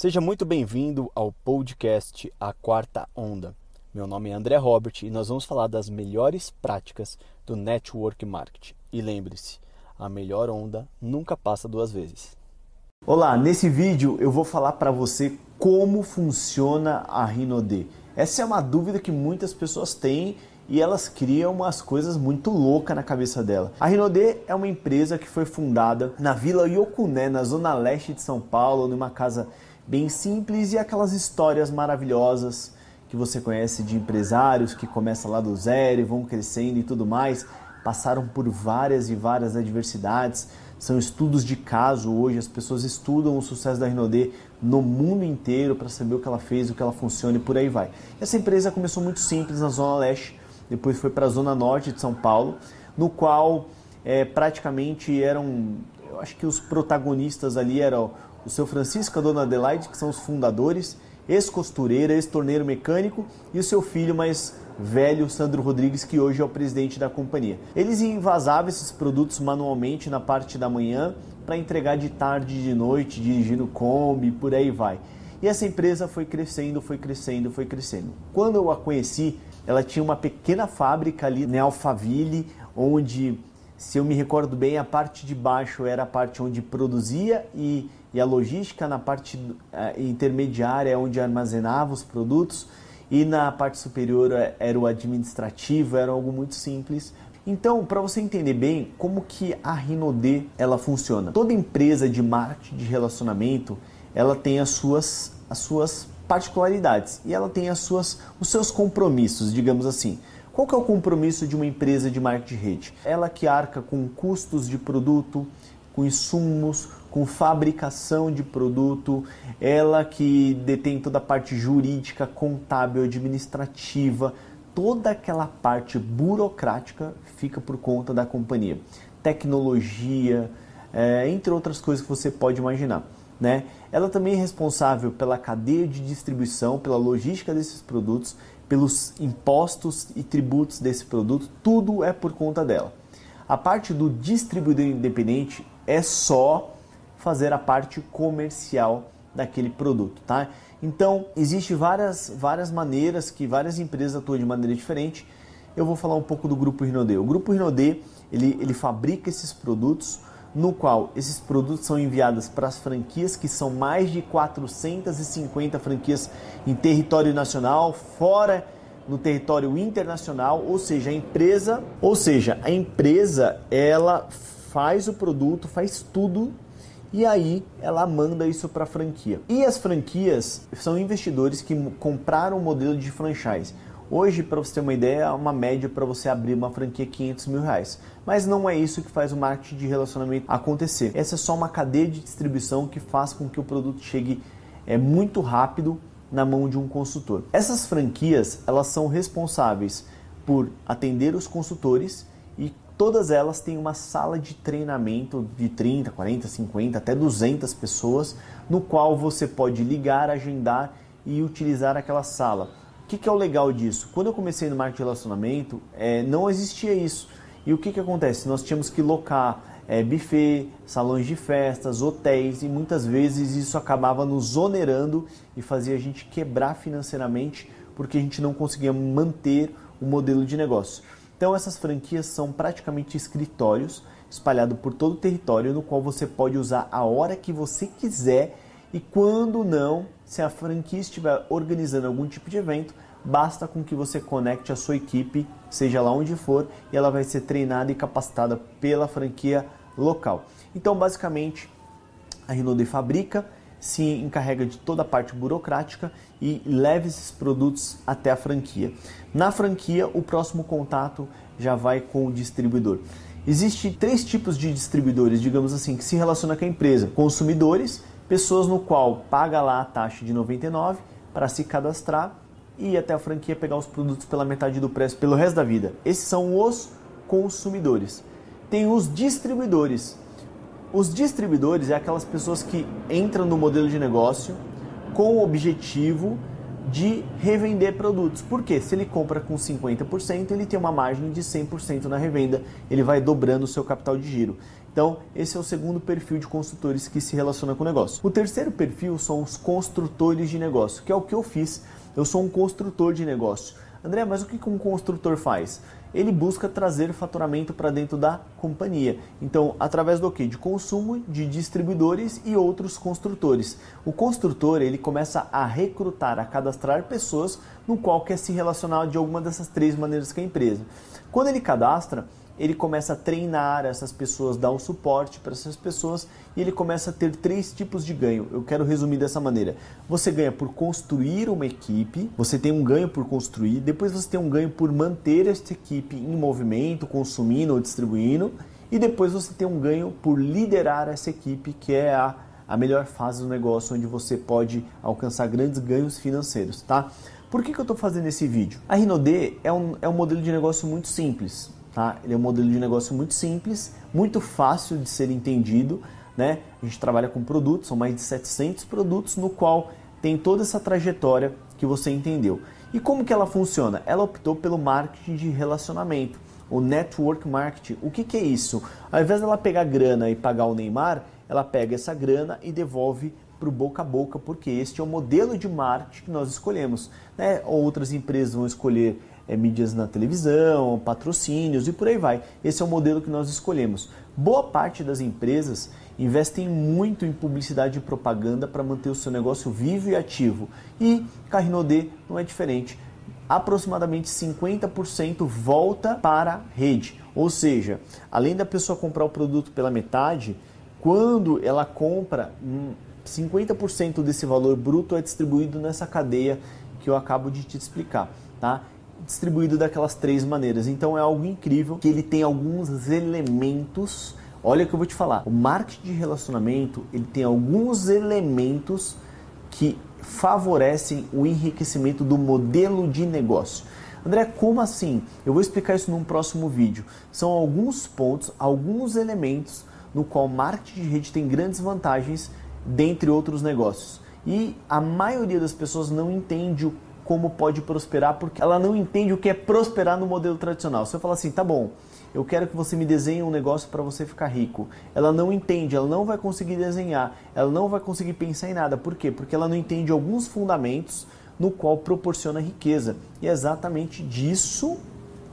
Seja muito bem-vindo ao podcast A Quarta Onda. Meu nome é André Robert e nós vamos falar das melhores práticas do Network Marketing. E lembre-se, a melhor onda nunca passa duas vezes. Olá, nesse vídeo eu vou falar para você como funciona a Rinode. Essa é uma dúvida que muitas pessoas têm e elas criam umas coisas muito loucas na cabeça dela. A Rinode é uma empresa que foi fundada na Vila Yokuné, na zona leste de São Paulo, numa casa bem simples e aquelas histórias maravilhosas que você conhece de empresários que começam lá do zero e vão crescendo e tudo mais, passaram por várias e várias adversidades. São estudos de caso hoje, as pessoas estudam o sucesso da Rinode no mundo inteiro para saber o que ela fez, o que ela funciona e por aí vai. Essa empresa começou muito simples na Zona Leste, depois foi para a Zona Norte de São Paulo, no qual é, praticamente eram, eu acho que os protagonistas ali eram o seu Francisco e a dona Adelaide, que são os fundadores, ex-costureira, ex-torneiro mecânico, e o seu filho mais velho, Sandro Rodrigues, que hoje é o presidente da companhia. Eles envasavam esses produtos manualmente na parte da manhã para entregar de tarde e de noite, dirigindo Kombi, por aí vai. E essa empresa foi crescendo, foi crescendo, foi crescendo. Quando eu a conheci, ela tinha uma pequena fábrica ali em Alphaville, onde, se eu me recordo bem, a parte de baixo era a parte onde produzia e e a logística na parte uh, intermediária é onde armazenava os produtos e na parte superior é, era o administrativo, era algo muito simples. Então, para você entender bem como que a Rinode ela funciona. Toda empresa de marketing de relacionamento, ela tem as suas as suas particularidades e ela tem as suas os seus compromissos, digamos assim. Qual que é o compromisso de uma empresa de marketing de rede? Ela que arca com custos de produto, com insumos, com fabricação de produto, ela que detém toda a parte jurídica, contábil, administrativa, toda aquela parte burocrática fica por conta da companhia. Tecnologia, é, entre outras coisas que você pode imaginar. Né? Ela também é responsável pela cadeia de distribuição, pela logística desses produtos, pelos impostos e tributos desse produto, tudo é por conta dela. A parte do distribuidor independente é só fazer a parte comercial daquele produto, tá? Então, existe várias, várias maneiras que várias empresas atuam de maneira diferente. Eu vou falar um pouco do Grupo Rinode. O Grupo Rinode, ele, ele fabrica esses produtos, no qual esses produtos são enviados para as franquias, que são mais de 450 franquias em território nacional, fora no território internacional, ou seja, a empresa, ou seja, a empresa, ela faz o produto, faz tudo e aí ela manda isso para a franquia. E as franquias são investidores que compraram o modelo de franchise. Hoje, para você ter uma ideia, é uma média para você abrir uma franquia 500 mil reais. Mas não é isso que faz o marketing de relacionamento acontecer. Essa é só uma cadeia de distribuição que faz com que o produto chegue é, muito rápido na mão de um consultor. Essas franquias elas são responsáveis por atender os consultores e Todas elas têm uma sala de treinamento de 30, 40, 50, até 200 pessoas, no qual você pode ligar, agendar e utilizar aquela sala. O que, que é o legal disso? Quando eu comecei no marketing de relacionamento, é, não existia isso. E o que, que acontece? Nós tínhamos que locar é, buffet, salões de festas, hotéis e muitas vezes isso acabava nos onerando e fazia a gente quebrar financeiramente porque a gente não conseguia manter o modelo de negócio. Então essas franquias são praticamente escritórios espalhados por todo o território no qual você pode usar a hora que você quiser e quando não, se a franquia estiver organizando algum tipo de evento, basta com que você conecte a sua equipe, seja lá onde for, e ela vai ser treinada e capacitada pela franquia local. Então, basicamente, a Rinode fabrica, se encarrega de toda a parte burocrática e leva esses produtos até a franquia. Na franquia, o próximo contato já vai com o distribuidor. Existem três tipos de distribuidores, digamos assim, que se relacionam com a empresa: consumidores, pessoas no qual paga lá a taxa de 99 para se cadastrar e até a franquia pegar os produtos pela metade do preço pelo resto da vida. Esses são os consumidores. Tem os distribuidores, os distribuidores é aquelas pessoas que entram no modelo de negócio com o objetivo de revender produtos. Porque se ele compra com 50%, ele tem uma margem de 100% na revenda, ele vai dobrando o seu capital de giro. Então, esse é o segundo perfil de consultores que se relaciona com o negócio. O terceiro perfil são os construtores de negócio, que é o que eu fiz. Eu sou um construtor de negócio. André, mas o que um construtor faz? Ele busca trazer faturamento para dentro da companhia. Então, através do que? De consumo de distribuidores e outros construtores. O construtor ele começa a recrutar, a cadastrar pessoas no qual quer se relacionar de alguma dessas três maneiras com a empresa. Quando ele cadastra, ele começa a treinar essas pessoas, dar um suporte para essas pessoas e ele começa a ter três tipos de ganho. Eu quero resumir dessa maneira. Você ganha por construir uma equipe, você tem um ganho por construir, depois você tem um ganho por manter essa equipe em movimento, consumindo ou distribuindo, e depois você tem um ganho por liderar essa equipe, que é a, a melhor fase do negócio, onde você pode alcançar grandes ganhos financeiros, tá? Por que, que eu estou fazendo esse vídeo? A Rinode é um, é um modelo de negócio muito simples. Tá? Ele é um modelo de negócio muito simples, muito fácil de ser entendido. Né? A gente trabalha com produtos, são mais de 700 produtos, no qual tem toda essa trajetória que você entendeu. E como que ela funciona? Ela optou pelo marketing de relacionamento, o network marketing. O que, que é isso? Ao invés dela pegar grana e pagar o Neymar, ela pega essa grana e devolve para o boca a boca, porque este é o modelo de marketing que nós escolhemos. Né? Outras empresas vão escolher é, mídias na televisão, patrocínios e por aí vai. Esse é o modelo que nós escolhemos. Boa parte das empresas investem muito em publicidade e propaganda para manter o seu negócio vivo e ativo. E Carrinodê não é diferente. Aproximadamente 50% volta para a rede. Ou seja, além da pessoa comprar o produto pela metade, quando ela compra, 50% hum, desse valor bruto é distribuído nessa cadeia que eu acabo de te explicar. Tá? Distribuído daquelas três maneiras. Então é algo incrível que ele tem alguns elementos. Olha o que eu vou te falar. O marketing de relacionamento ele tem alguns elementos que favorecem o enriquecimento do modelo de negócio. André, como assim? Eu vou explicar isso num próximo vídeo. São alguns pontos, alguns elementos no qual marketing de rede tem grandes vantagens dentre outros negócios. E a maioria das pessoas não entende o como pode prosperar, porque ela não entende o que é prosperar no modelo tradicional. Se eu falar assim, tá bom, eu quero que você me desenhe um negócio para você ficar rico. Ela não entende, ela não vai conseguir desenhar, ela não vai conseguir pensar em nada. Por quê? Porque ela não entende alguns fundamentos no qual proporciona riqueza. E é exatamente disso,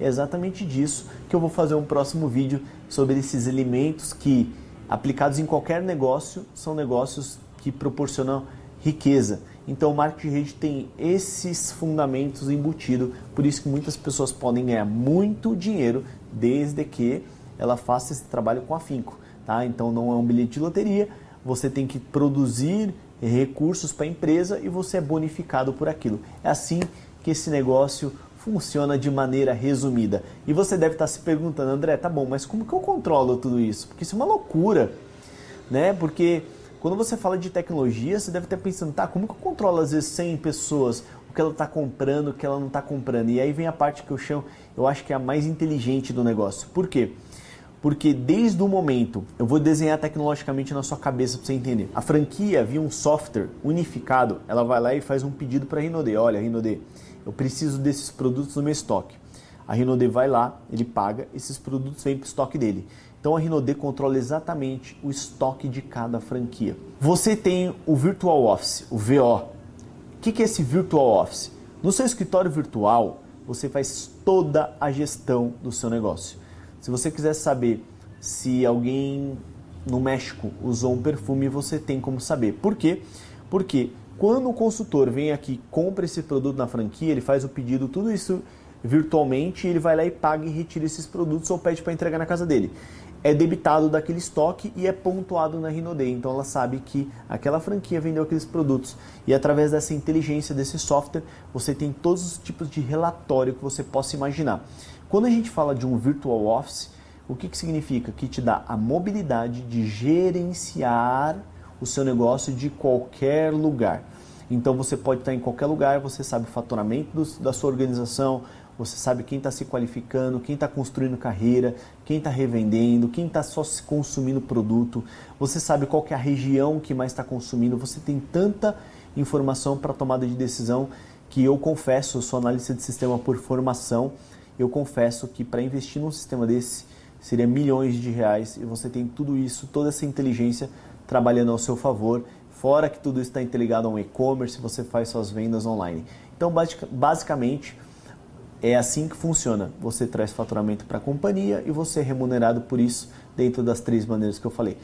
é exatamente disso que eu vou fazer um próximo vídeo sobre esses elementos que aplicados em qualquer negócio são negócios que proporcionam riqueza. Então o marketing de rede tem esses fundamentos embutidos, por isso que muitas pessoas podem ganhar muito dinheiro desde que ela faça esse trabalho com afinco. Tá? Então não é um bilhete de loteria, você tem que produzir recursos para a empresa e você é bonificado por aquilo. É assim que esse negócio funciona de maneira resumida. E você deve estar se perguntando, André, tá bom, mas como que eu controlo tudo isso? Porque isso é uma loucura, né? Porque quando você fala de tecnologia, você deve estar pensando, tá, como que eu controlo às vezes 100 pessoas, o que ela está comprando, o que ela não está comprando? E aí vem a parte que eu chamo, eu acho que é a mais inteligente do negócio. Por quê? Porque desde o momento, eu vou desenhar tecnologicamente na sua cabeça para você entender. A franquia via um software unificado, ela vai lá e faz um pedido para a Rinode. Olha, Rinode, eu preciso desses produtos no meu estoque. A Rinode vai lá, ele paga, esses produtos vêm para o estoque dele. Então a Rinode controla exatamente o estoque de cada franquia. Você tem o Virtual Office, o VO. O que é esse Virtual Office? No seu escritório virtual, você faz toda a gestão do seu negócio. Se você quiser saber se alguém no México usou um perfume, você tem como saber. Por quê? Porque quando o consultor vem aqui, compra esse produto na franquia, ele faz o pedido, tudo isso virtualmente, ele vai lá e paga e retira esses produtos ou pede para entregar na casa dele é debitado daquele estoque e é pontuado na Rinode. Então ela sabe que aquela franquia vendeu aqueles produtos. E através dessa inteligência desse software, você tem todos os tipos de relatório que você possa imaginar. Quando a gente fala de um virtual office, o que, que significa? Que te dá a mobilidade de gerenciar o seu negócio de qualquer lugar. Então você pode estar em qualquer lugar, você sabe o faturamento do, da sua organização, você sabe quem está se qualificando, quem está construindo carreira, quem está revendendo, quem está só consumindo produto, você sabe qual é a região que mais está consumindo, você tem tanta informação para tomada de decisão que eu confesso, eu sou analista de sistema por formação, eu confesso que para investir num sistema desse seria milhões de reais e você tem tudo isso, toda essa inteligência trabalhando ao seu favor. Fora que tudo isso está interligado a um e-commerce, você faz suas vendas online. Então, basicamente, é assim que funciona. Você traz faturamento para a companhia e você é remunerado por isso dentro das três maneiras que eu falei.